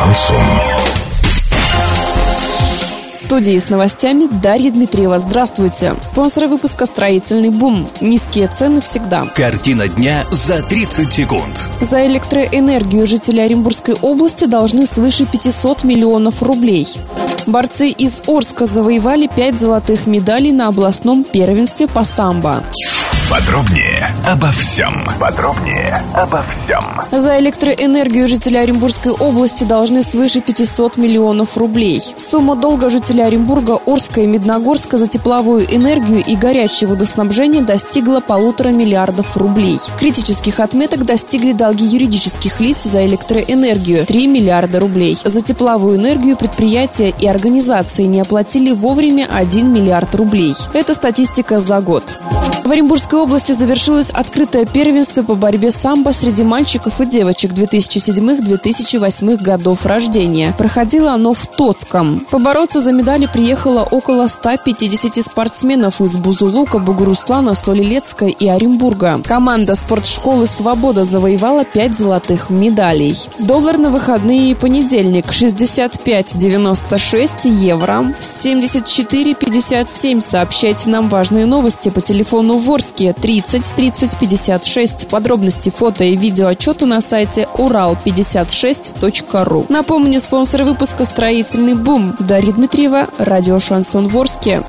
Шансон. В студии с новостями Дарья Дмитриева. Здравствуйте. Спонсоры выпуска «Строительный бум». Низкие цены всегда. Картина дня за 30 секунд. За электроэнергию жители Оренбургской области должны свыше 500 миллионов рублей. Борцы из Орска завоевали 5 золотых медалей на областном первенстве по самбо. Подробнее обо всем. Подробнее обо всем. За электроэнергию жители Оренбургской области должны свыше 500 миллионов рублей. Сумма долга жителей Оренбурга, Орска и Медногорска за тепловую энергию и горячее водоснабжение достигла полутора миллиардов рублей. Критических отметок достигли долги юридических лиц за электроэнергию – 3 миллиарда рублей. За тепловую энергию предприятия и организации не оплатили вовремя 1 миллиард рублей. Это статистика за год. В Оренбургской области завершилось открытое первенство по борьбе самбо среди мальчиков и девочек 2007-2008 годов рождения. Проходило оно в Тоцком. Побороться за медали приехало около 150 спортсменов из Бузулука, Бугуруслана, Солилецка и Оренбурга. Команда спортшколы «Свобода» завоевала 5 золотых медалей. Доллар на выходные и понедельник 65,96 евро, 74,57. Сообщайте нам важные новости по телефону Ворске 30 30 56. Подробности фото и видео отчета на сайте урал56.ру. Напомню, спонсор выпуска «Строительный бум» Дарья Дмитриева, радио «Шансон Ворске».